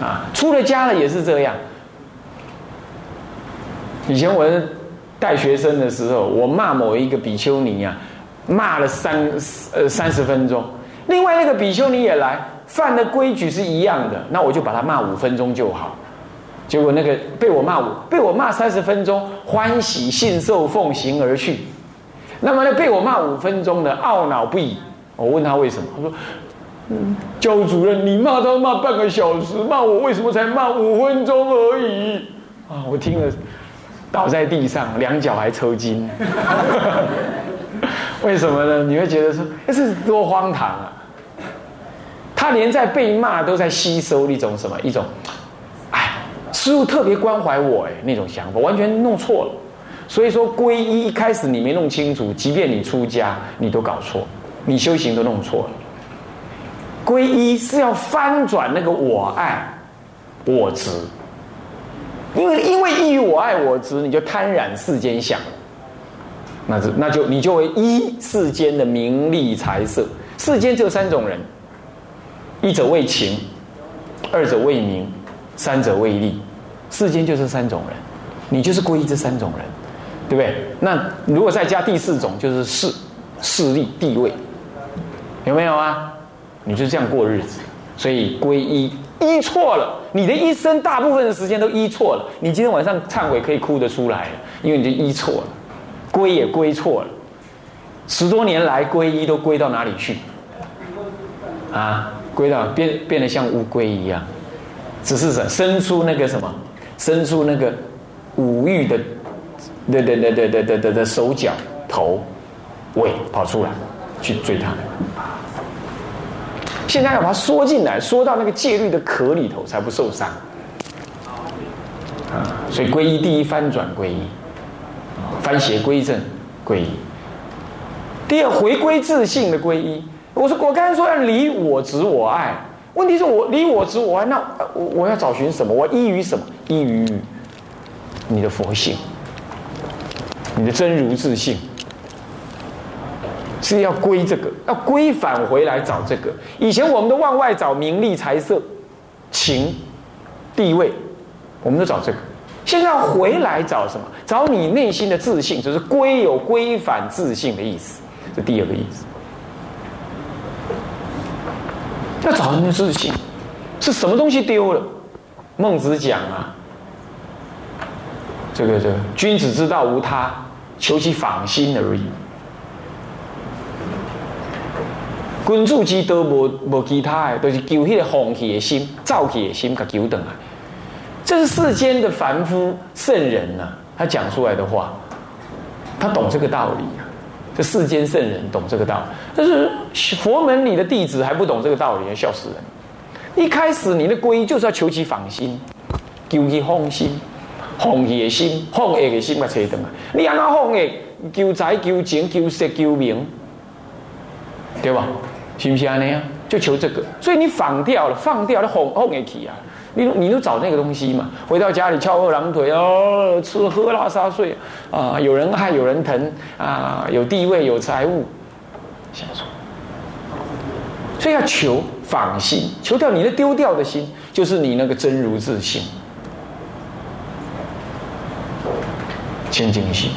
啊，出了家了也是这样。以前我带学生的时候，我骂某一个比丘尼啊，骂了三呃三十分钟。另外那个比丘尼也来，犯的规矩是一样的，那我就把他骂五分钟就好。结果那个被我骂五，被我骂三十分钟，欢喜信受奉行而去。那么呢，被我骂五分钟的懊恼不已。我问他为什么，他说：“嗯，教主任，你骂他骂半个小时，骂我为什么才骂五分钟而已？”啊，我听了。倒在地上，两脚还抽筋，为什么呢？你会觉得说，这是多荒唐啊！他连在被骂都在吸收一种什么一种，哎，师傅特别关怀我哎，那种想法完全弄错了。所以说，皈依一开始你没弄清楚，即便你出家，你都搞错，你修行都弄错了。皈依是要翻转那个我爱我执。因为因为依于我爱我执，你就贪染世间相，那是那就你就会依世间的名利财色。世间只有三种人：一者为情，二者为名，三者为利。世间就是三种人，你就是归依这三种人，对不对？那如果再加第四种，就是势、势力、地位，有没有啊？你就这样过日子。所以皈依依错了，你的一生大部分的时间都依错了。你今天晚上忏悔可以哭得出来了，因为你就依错了，皈也皈错了。十多年来皈依都皈到哪里去？啊，归到变变得像乌龟一样，只是什伸出那个什么，伸出那个五欲的，对对对对对对对的手脚头尾跑出来去追他们。现在要把它缩进来，缩到那个戒律的壳里头，才不受伤。啊，所以皈依第一翻转皈依，翻邪归正皈依。第二回归自信的皈依。我说我刚才说要离我执我爱，问题是我离我执我爱，那我我要找寻什么？我依于什么？依于你的佛性，你的真如自信。是要归这个，要归返回来找这个。以前我们都往外找名利、财色、情、地位，我们都找这个。现在回来找什么？找你内心的自信，就是归有归返自信的意思。这第二个意思。要找你的自信，是什么东西丢了？孟子讲啊，这个这个君子之道无他，求其仿心而已。君主之道无无其他的，都是求迄个放弃的心、造气的心，甲求等来。这是世间的凡夫圣人呐，他讲出来的话，他懂这个道理啊。这世间圣人懂这个道理，但是佛门里的弟子还不懂这个道理，要笑死人。一开始你的皈依就是要求其放心，求其放心，放弃的心、放下的心，甲找等来。你安怎放下？求财、求情、求色、求名，对吧？是不是安尼啊？就求这个，所以你放掉了，放掉了，哄哄一起啊！你你都找那个东西嘛？回到家里翘二郎腿哦，吃喝拉撒睡啊，有人爱有人疼啊，有地位有财物，想说，所以要求放心，求掉你的丢掉的心，就是你那个真如自信，清净心。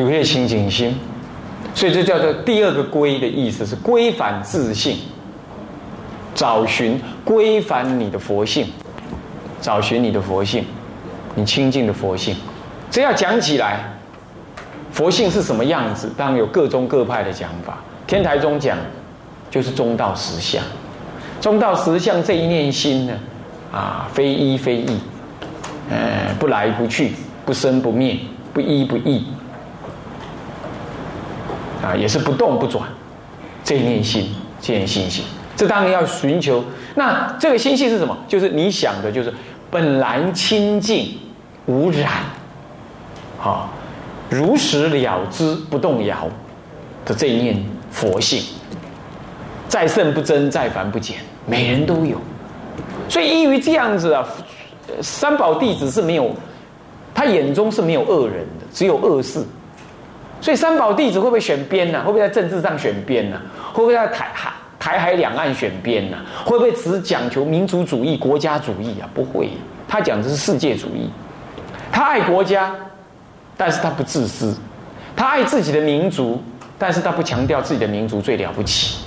有些清净心，所以这叫做第二个归的意思是归返自信，找寻归返你的佛性，找寻你的佛性，你清净的佛性。这要讲起来，佛性是什么样子？当然有各宗各派的讲法。天台宗讲，就是中道实相。中道实相这一念心呢，啊，非一非异，呃，不来不去，不生不灭，不依不异，啊，也是不动不转。这一念心，这念心性，这当然要寻求。那这个心性是什么？就是你想的，就是本来清净无染，好，如实了知不动摇的这一念佛性。再圣不增，再凡不减，每人都有。所以依于这样子啊，三宝弟子是没有，他眼中是没有恶人的，只有恶事。所以三宝弟子会不会选边呢？会不会在政治上选边呢？会不会在台海台海两岸选边呢？会不会只讲求民族主义、国家主义啊？不会，他讲的是世界主义。他爱国家，但是他不自私；他爱自己的民族，但是他不强调自己的民族最了不起。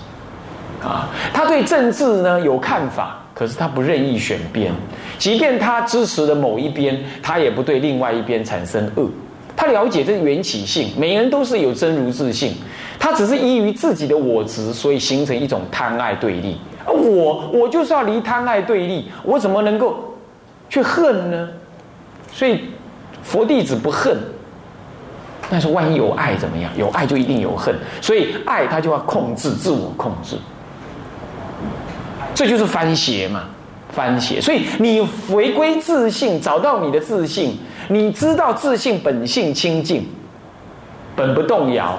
啊，他对政治呢有看法，可是他不任意选边。即便他支持的某一边，他也不对另外一边产生恶。他了解这缘起性，每个人都是有真如自性，他只是依于自己的我执，所以形成一种贪爱对立。而我我就是要离贪爱对立，我怎么能够去恨呢？所以佛弟子不恨，但是万一有爱怎么样？有爱就一定有恨，所以爱他就要控制，自我控制。这就是翻邪嘛，翻邪。所以你回归自信，找到你的自信，你知道自信本性清净，本不动摇，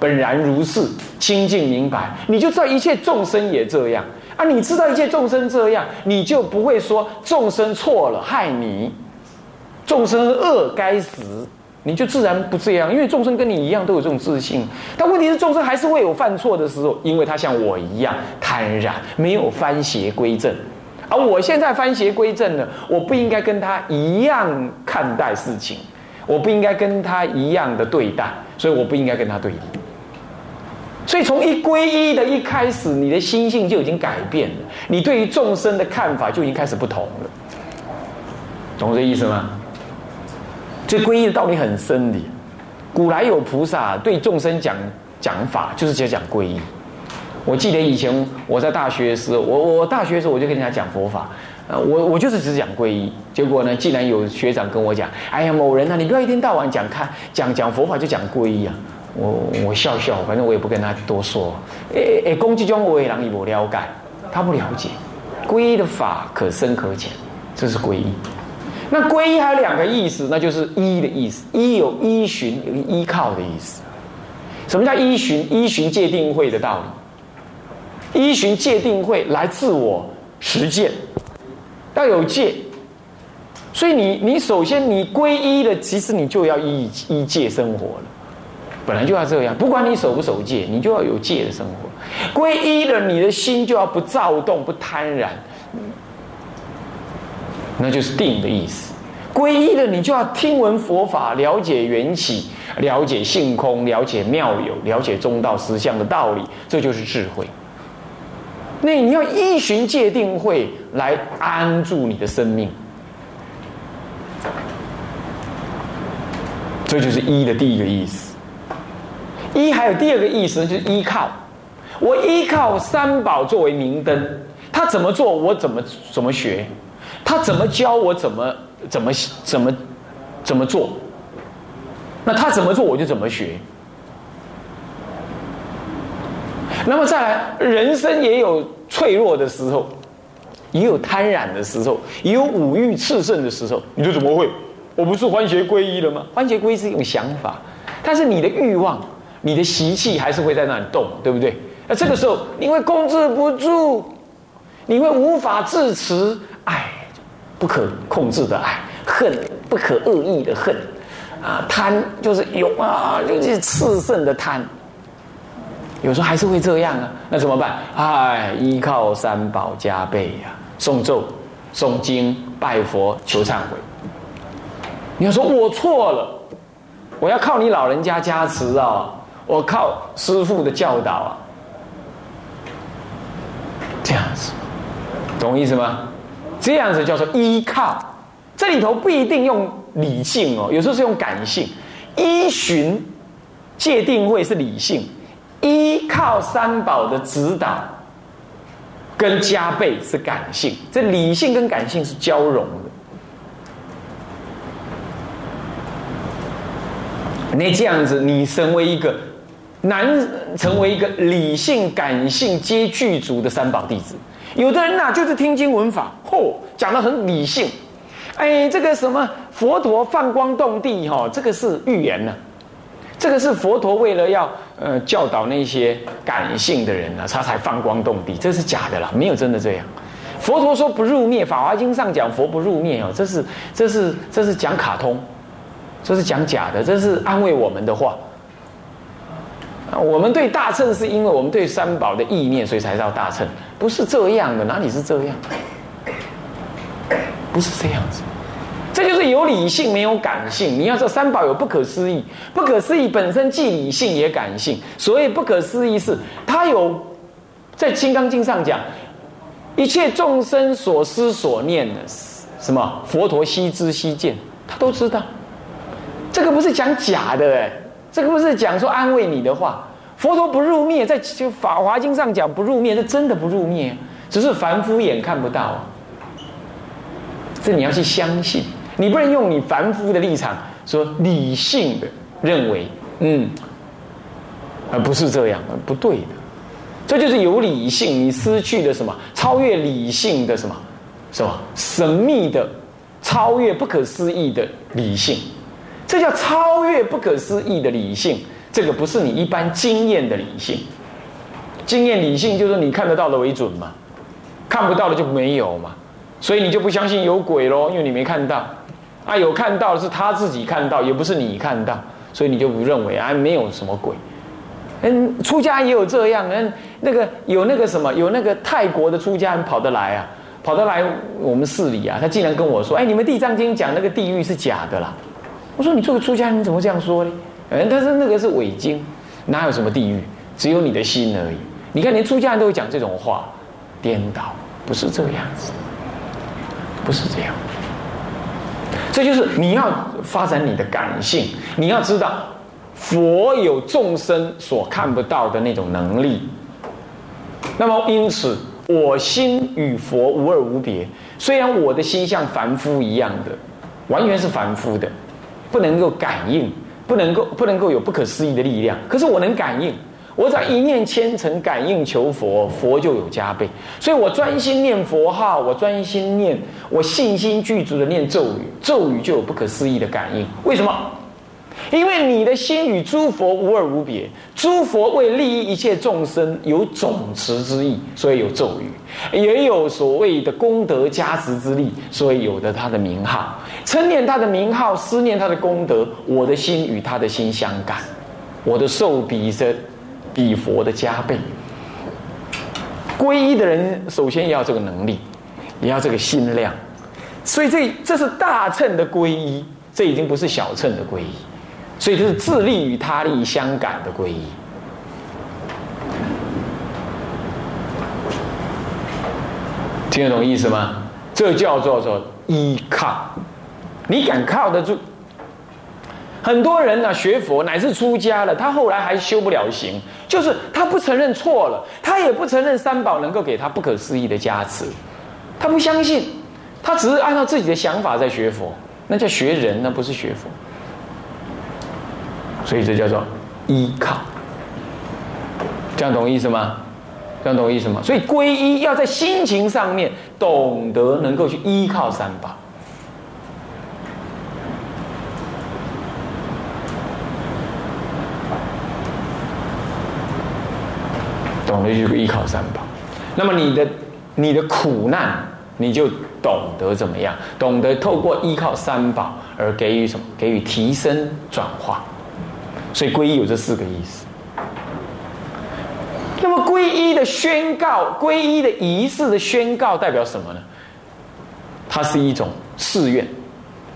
本然如是，清净明白，你就知道一切众生也这样啊。你知道一切众生这样，你就不会说众生错了害你，众生恶该死。你就自然不这样，因为众生跟你一样都有这种自信。但问题是，众生还是会有犯错的时候，因为他像我一样坦然，没有翻邪归正。而我现在翻邪归正了，我不应该跟他一样看待事情，我不应该跟他一样的对待，所以我不应该跟他对立。所以从一归一的一开始，你的心性就已经改变了，你对于众生的看法就已经开始不同了。懂这意思吗？这皈依的道理很深的，古来有菩萨对众生讲讲法，就是讲讲皈依。我记得以前我在大学的时候，我我大学的时候我就跟人家讲佛法，呃，我我就是只讲皈依。结果呢，竟然有学长跟我讲：“哎呀，某人啊，你不要一天到晚讲看讲讲佛法就讲皈依啊！”我我笑笑，反正我也不跟他多说。哎哎，攻击中我也让你不了解，他不了解皈依的法可深可浅，这是皈依。那皈依还有两个意思，那就是依的意思，依有依循、有依靠的意思。什么叫依循？依循戒定慧的道理，依循戒定慧来自我实践，要有戒。所以你你首先你皈依了，其实你就要依依戒生活了，本来就要这样。不管你守不守戒，你就要有戒的生活。皈依了，你的心就要不躁动、不贪婪。那就是定的意思，皈依了，你就要听闻佛法，了解缘起，了解性空，了解妙有，了解中道实相的道理，这就是智慧。那你要依循戒定慧来安住你的生命，这就是依的第一个意思。依还有第二个意思，就是依靠。我依靠三宝作为明灯，他怎么做，我怎么怎么学。他怎么教我怎么怎么怎么怎么做？那他怎么做我就怎么学。那么再来，人生也有脆弱的时候，也有贪婪的时候，也有五欲炽盛的时候。你说怎么会？我不是欢学皈依了吗？欢学皈依是一种想法，但是你的欲望、你的习气还是会在那里动，对不对？那这个时候你会控制不住，你会无法自持，哎。不可控制的爱，恨不可恶意的恨，啊，贪就是有啊，就是炽盛的贪。有时候还是会这样啊，那怎么办？哎，依靠三宝加倍呀，诵咒、诵经、拜佛、求忏悔。你要说我错了，我要靠你老人家加持啊，我靠师父的教导啊，这样子，懂意思吗？这样子叫做依靠，这里头不一定用理性哦，有时候是用感性。依循界定会是理性，依靠三宝的指导跟加倍是感性，这理性跟感性是交融的。那这样子，你成为一个难成为一个理性感性皆具足的三宝弟子。有的人呐，就是听经闻法，嚯，讲的很理性。哎，这个什么佛陀放光动地，哈，这个是预言呢。这个是佛陀为了要呃教导那些感性的人呢，他才放光动地，这是假的啦，没有真的这样。佛陀说不入灭，《法华经》上讲佛不入灭哦，这是这是这是讲卡通。这是讲假的，这是安慰我们的话。我们对大乘是因为我们对三宝的意念，所以才叫大乘，不是这样的，哪里是这样？不是这样子，这就是有理性没有感性。你要说三宝有不可思议，不可思议本身既理性也感性。所谓不可思议是，它有在《金刚经》上讲，一切众生所思所念的什么佛陀悉知悉见，他都知道。这个不是讲假的哎，这个不是讲说安慰你的话。佛陀不入灭，在就《法华经》上讲不入灭，是真的不入灭，只是凡夫眼看不到。这你要去相信，你不能用你凡夫的立场说理性的认为，嗯，而不是这样，不对的。这就是有理性，你失去了什么？超越理性的什么？什么神秘的、超越不可思议的理性？这叫超越不可思议的理性，这个不是你一般经验的理性。经验理性就是你看得到的为准嘛，看不到的就没有嘛，所以你就不相信有鬼喽，因为你没看到。啊，有看到是他自己看到，也不是你看到，所以你就不认为啊没有什么鬼。嗯，出家也有这样，嗯，那个有那个什么，有那个泰国的出家人跑得来啊，跑得来我们寺里啊，他竟然跟我说，哎，你们地藏经讲那个地狱是假的啦。我说你做个出家人怎么这样说呢？嗯，但是那个是伪经，哪有什么地狱？只有你的心而已。你看连出家人都会讲这种话，颠倒，不是这个样子，不是这样。这就是你要发展你的感性，你要知道佛有众生所看不到的那种能力。那么因此，我心与佛无二无别。虽然我的心像凡夫一样的，完全是凡夫的。不能够感应，不能够不能够有不可思议的力量。可是我能感应，我只要一念虔诚感应求佛，佛就有加倍。所以我专心念佛号，我专心念，我信心具足的念咒语，咒语就有不可思议的感应。为什么？因为你的心与诸佛无二无别，诸佛为利益一切众生，有总持之意，所以有咒语，也有所谓的功德加持之力，所以有的他的名号，称念他的名号，思念他的功德，我的心与他的心相感，我的寿比身比佛的加倍。皈依的人首先要这个能力，也要这个心量，所以这这是大乘的皈依，这已经不是小乘的皈依。所以，这是自利与他利相感的皈依，听得懂意思吗？这叫做做依靠，你敢靠得住？很多人呢，学佛乃至出家了，他后来还修不了行，就是他不承认错了，他也不承认三宝能够给他不可思议的加持，他不相信，他只是按照自己的想法在学佛，那叫学人，那不是学佛。所以这叫做依靠，这样懂意思吗？这样懂意思吗？所以皈依要在心情上面懂得能够去依靠三宝，懂得去依靠三宝。那么你的你的苦难，你就懂得怎么样？懂得透过依靠三宝而给予什么？给予提升转化。所以皈依有这四个意思。那么皈依的宣告，皈依的仪式的宣告代表什么呢？它是一种誓愿，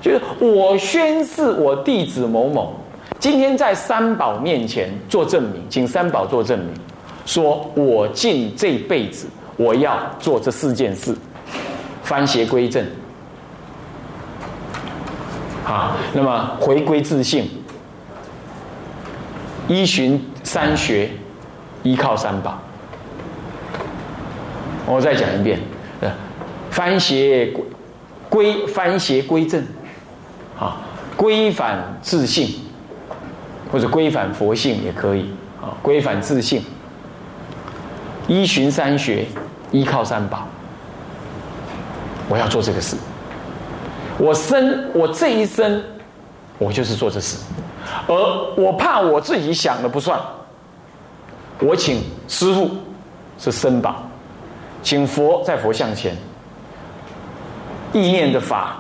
就是我宣誓我弟子某某，今天在三宝面前做证明，请三宝做证明，说我尽这辈子我要做这四件事，翻邪归正，好，那么回归自信。依循三学，依靠三宝。我再讲一遍，呃，翻邪归翻邪归正，啊，归返自信，或者归返佛性也可以，啊，归返自信，依循三学，依靠三宝，我要做这个事。我生我这一生，我就是做这事，而我怕我自己想的不算，我请师傅是身宝。请佛在佛像前，意念的法，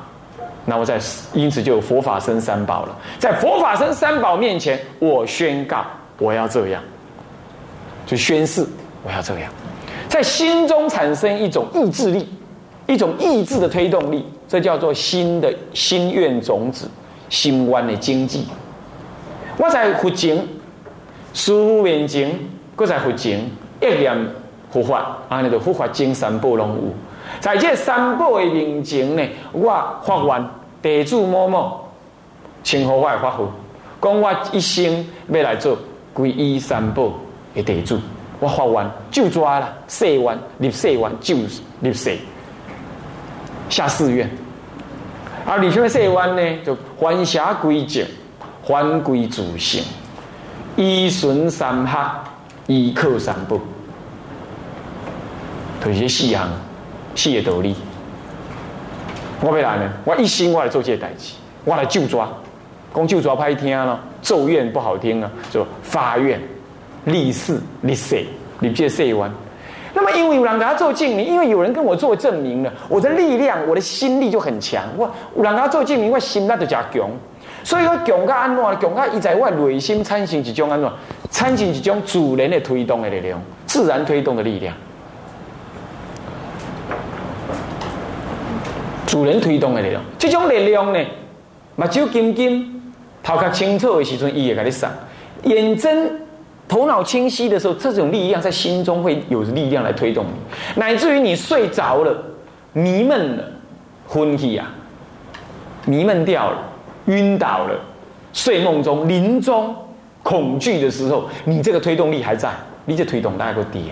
那我在因此就有佛法生三宝了。在佛法生三宝面前，我宣告我要这样，就宣誓我要这样，在心中产生一种意志力，一种意志的推动力，这叫做心的心愿种子，心弯的经济。我在佛前，师父面前，搁在佛前一念。护法，安尼就护法经三宝拢有。在这三宝的面前呢，我发愿地主某某，请护法发福，讲我一生要来做皈依三宝的地主。我发愿就抓了，誓愿立誓愿就立誓下誓愿。而立什么誓愿呢？就还下归正，还归自性，依循三学，依靠三宝。就是四行，四个道理。我要来呢，我一心我来做这代志，我来就抓，讲就抓歹听咯，咒怨不好听啊，就发愿、立誓、立誓、立这誓愿。那么因为有人给他做证明，因为有人跟我做证明了，我的力量、我的心力就很强。我有人给他做证明，我心力就加强。所以我强加安怎？强加伊在我内心产生一种安怎？产生一种自然的推动的力量，自然推动的力量。主人推动的力量，这种力量呢，目睭金金，头壳清楚的时阵，伊会给你上；眼睁、头脑清晰的时候，这种力量在心中会有力量来推动你，乃至于你睡着了、迷闷了、昏气啊、迷闷掉了、晕倒了，睡梦中、临终恐惧的时候，你这个推动力还在，你这推动大概会跌，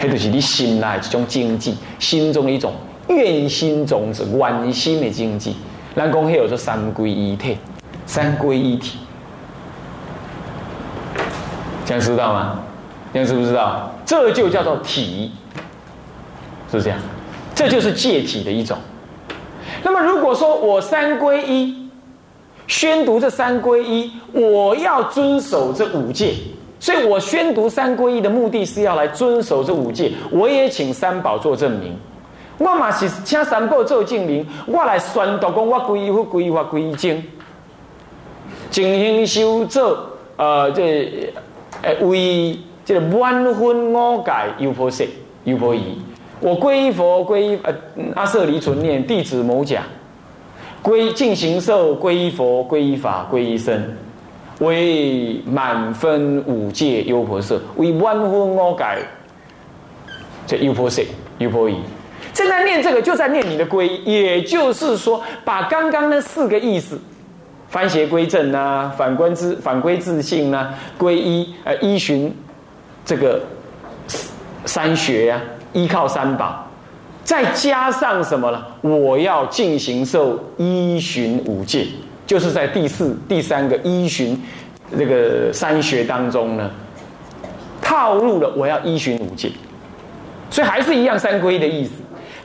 那就是你心内一种经济，心中的一种。愿心种子，愿心的经济，咱讲迄有说三归一体，三归一体，这样知道吗？这样知不知道？这就叫做体，是不是这样，这就是戒体的一种。那么如果说我三归一，宣读这三归一，我要遵守这五戒，所以我宣读三归一的目的是要来遵守这五戒，我也请三宝做证明。我嘛是请三宝做证明，我来宣读讲我归佛、归法、归正，精行修做呃，这呃为这个满分五戒优婆塞、优婆夷。我归佛、归呃阿舍离存念弟子某甲，归净行受、归佛、归法、归僧，为满分五戒优婆塞，为满分五戒这优婆塞、优婆夷。正在念这个，就在念你的皈依，也就是说，把刚刚那四个意思，翻邪归正呐，反观自反归自信呐，皈依呃依循这个三学呀，依靠三宝，再加上什么呢？我要进行受依循五戒，就是在第四第三个依循这个三学当中呢，套入了我要依循五戒，所以还是一样三皈的意思。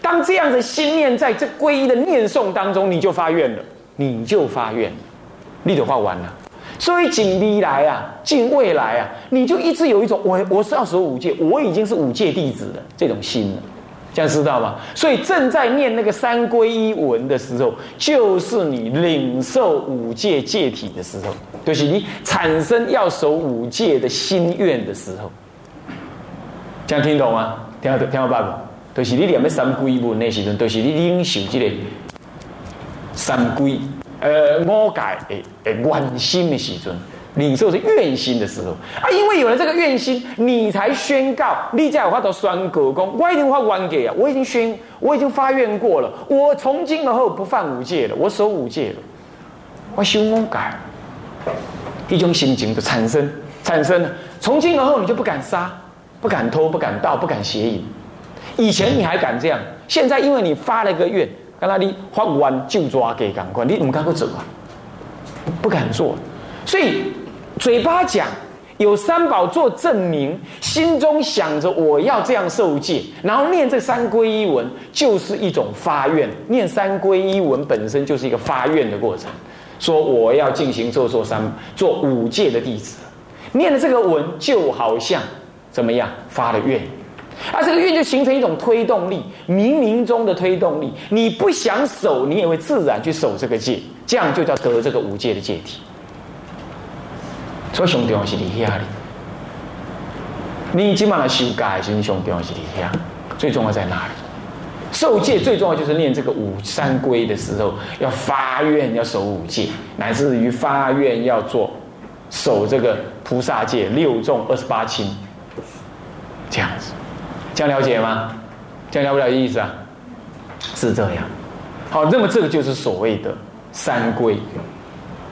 当这样的心念在这皈依的念诵当中，你就发愿了，你就发愿，你就画完了。所以近未来啊，近未来啊，你就一直有一种我我是要守五戒，我已经是五戒弟子了这种心了，这样知道吗？所以正在念那个三皈依文的时候，就是你领受五戒戒体的时候，就是你产生要守五戒的心愿的时候。这样听懂吗？听好，听好，爸爸。就是你念的三归文的时候，都是你领受这个三归呃魔改的的愿心的时阵，领受是愿心的时候啊，因为有了这个愿心，你才宣告，你才有法度宣告讲，我已经发愿给啊，我已经宣，我已经发愿过了，我从今而后不犯五戒了，我守五戒了，我修魔改，一种心情就产生，产生了。从今而后你就不敢杀，不敢偷，不敢盗，不敢邪淫。以前你还敢这样，现在因为你发了一个愿，刚才你发完就抓给赶快，你怎么敢不走啊？不敢做，所以嘴巴讲有三宝做证明，心中想着我要这样受戒，然后念这三皈依文，就是一种发愿。念三皈依文本身就是一个发愿的过程，说我要进行做做三做五戒的弟子，念了这个文就好像怎么样发了愿。而这个愿就形成一种推动力，冥冥中的推动力。你不想守，你也会自然去守这个戒，这样就叫得这个五戒的戒体。所以上重要是你遐里，你今晚的修改，是上重要是你遐，最重要在哪里？受戒最重要就是念这个五三归的时候，要发愿要守五戒，乃至于发愿要做守这个菩萨戒六众二十八轻，这样了解吗？这样了不了意思啊？是这样。好，那么这个就是所谓的三归。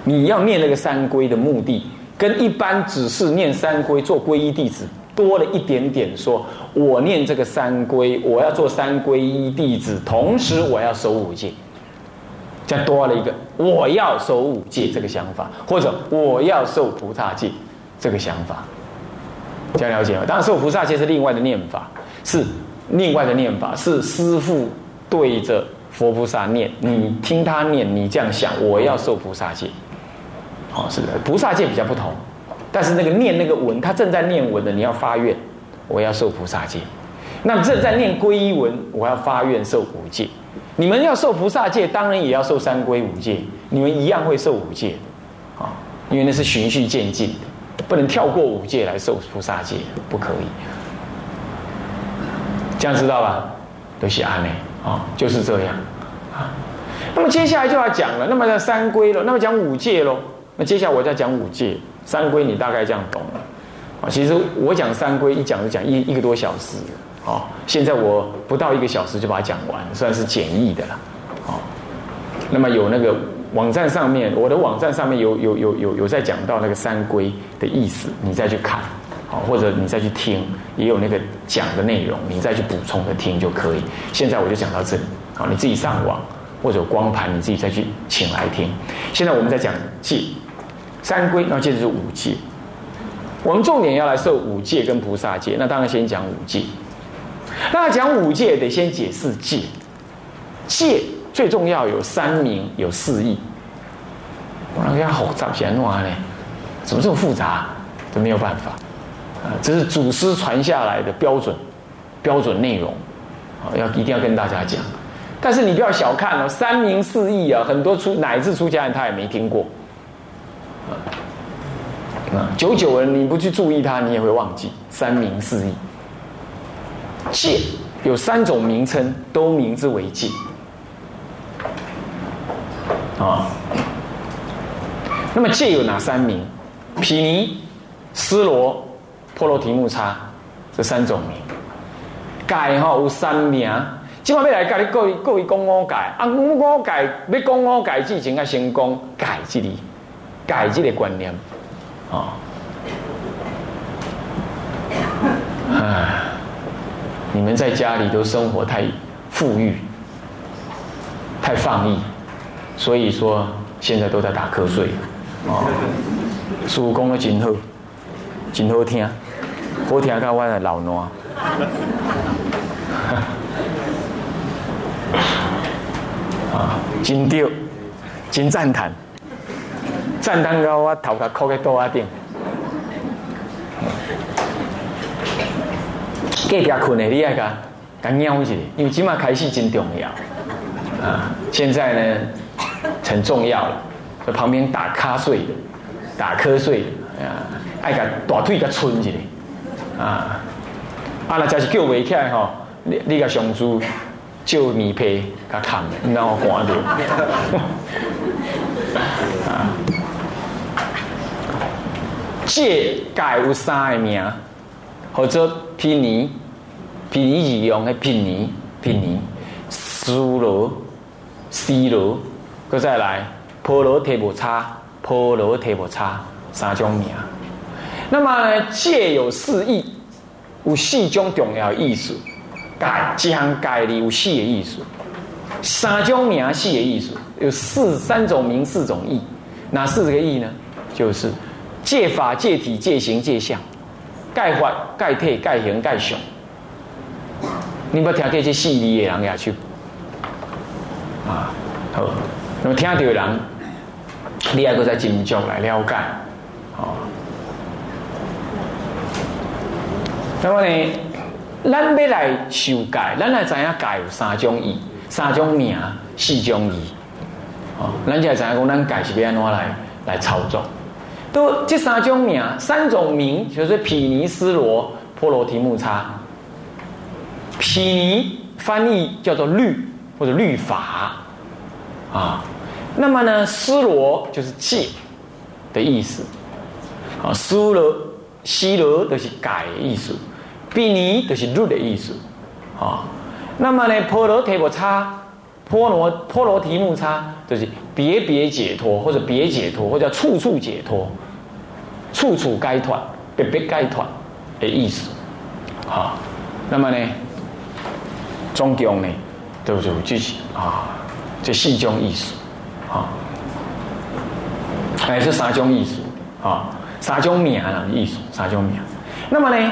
你要念那个三归的目的，跟一般只是念三归做皈依弟子多了一点点。说我念这个三归，我要做三皈依弟子，同时我要守五戒，这样多了一个我要守五戒这个想法，或者我要受菩萨戒这个想法。这样了解吗？当然，受菩萨戒是另外的念法。是另外的念法，是师父对着佛菩萨念，你听他念，你这样想，我要受菩萨戒，哦，是的，菩萨戒比较不同，但是那个念那个文，他正在念文的，你要发愿，我要受菩萨戒，那正在念皈依文，我要发愿受五戒，你们要受菩萨戒，当然也要受三皈五戒，你们一样会受五戒，啊，因为那是循序渐进的，不能跳过五戒来受菩萨戒，不可以。这样知道吧？都是安呢，啊，就是这样啊。那么接下来就要讲了，那么叫三规了，那么讲五戒喽。那接下来我再讲五戒，三规你大概这样懂了啊。其实我讲三规一讲就讲一一个多小时啊。现在我不到一个小时就把它讲完，算是简易的了啊。那么有那个网站上面，我的网站上面有有有有有在讲到那个三规的意思，你再去看。或者你再去听，也有那个讲的内容，你再去补充的听就可以。现在我就讲到这里，好，你自己上网或者光盘，你自己再去请来听。现在我们在讲戒，三规，那接着是五戒。我们重点要来受五戒跟菩萨戒，那当然先讲五戒。那讲五戒得先解释戒，戒最重要有三名有四义。我那个好杂闲话呢，怎么这么复杂？这没有办法。啊，这是祖师传下来的标准标准内容，啊，要一定要跟大家讲。但是你不要小看哦，三明四义啊，很多出乃至出家人他也没听过。啊，久久了你不去注意它，你也会忘记三明四义。戒有三种名称，都名之为戒。啊，那么戒有哪三名？毗尼、斯罗。波罗提木叉这三种名，戒吼有三名，今晚要来教你各位各位讲五戒，啊五戒要讲五戒之前，要先讲戒这里，戒这个观念，啊，唉，你们在家里都生活太富裕，太放逸，所以说现在都在打瞌睡，啊，叔公的真好，真好听。我听到我的老暖，啊，真对，真赞叹，赞叹到我头壳磕在桌仔顶。隔壁困的你爱甲甲瞄一下，因为今麦开始真重要，啊，现在呢很重要了，在旁边打瞌睡，打瞌睡，啊，爱甲大腿甲伸一下。啊，啊，那真是叫袂起来吼！你你个上主借棉被甲烫，然后寒着。啊，戒戒有三个名，或者毗尼，毗尼二用的毗尼，毗尼，苏罗，西罗，搁再来婆罗提婆叉，婆罗提婆叉三种名。那么呢，戒有四义，有四种重要意思。戒一项戒里有四个意思，三种名四个意思，有四三种名四种义。哪四个义呢？就是戒法、戒体、戒行、戒相。戒法、戒体、戒行、戒相。你要听这些细腻的人也去啊，好。那么听到的人，你还搁在斟酌来了解，啊。那么呢，咱要来修改，咱来知影改有三种意、三种名、四种义，啊，咱就知影讲咱改是要安怎来来操作。都这三种名，三种名就是毗尼、斯罗、波罗提木叉。毗尼翻译叫做律或者律法啊，那么呢，斯罗就是戒的意思啊，斯罗西罗都是改的意思，比尼就是律的意思啊。那么呢，波罗提木叉、波罗波罗提木叉就是别别解脱或者别解脱或者处处解脱、处处该团、别别该团的意思啊。那么呢？中共呢，都是就是啊，这四种意思啊，还是三种意思啊，三种名啊意思，三种名。那么呢，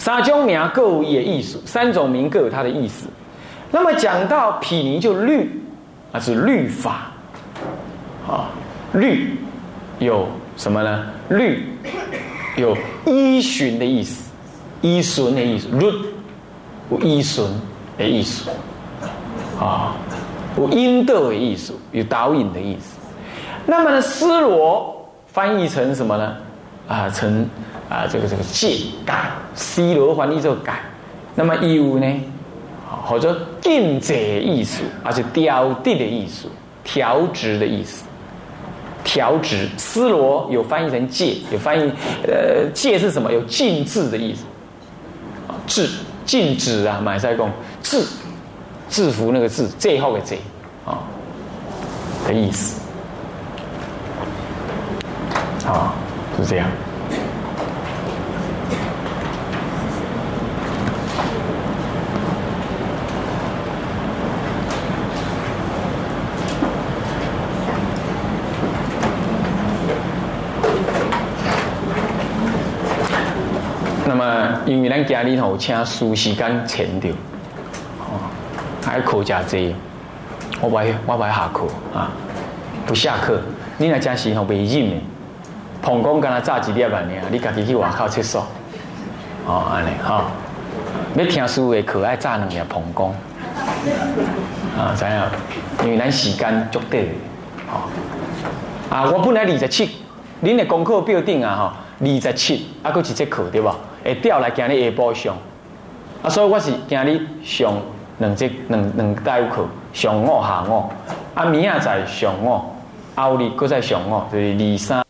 三种名各有意思，三种名各有它的意思。那么讲到毗尼就律啊，是律法啊，律有什么呢？律有依循的意思，依循的意思，律有依循。的意思啊，有引导的意思，有导引的意思。那么呢，斯罗翻译成什么呢？啊，成啊，这个这个戒改，，C 罗翻译做改。那么有呢，或者禁止意思，而且调定的意思，调直的意思，调直。斯罗有翻译成戒，有翻译呃，戒是什么？有禁止的意思，啊，制。禁止啊，买菜工制制服那个制最后的“最”啊的意思啊，是这样。因为咱家里头请书时间前着，哦，还课加济，我不我不下课啊，不下课，你那真是吼袂忍的，膀胱干那炸一粒万呢，你家己去外口厕所，哦，安尼哈，要听书的课爱炸两粒膀胱，啊，知影？因为咱时间足短，哦，啊，我本来二十七，恁的功课标定啊，吼，二十七，啊，佫一节课对吧？会调来今日下晡上，啊，所以我是今日上两节两两节课，上午下午，啊，明仔载上午，后日搁再上午，就是二三。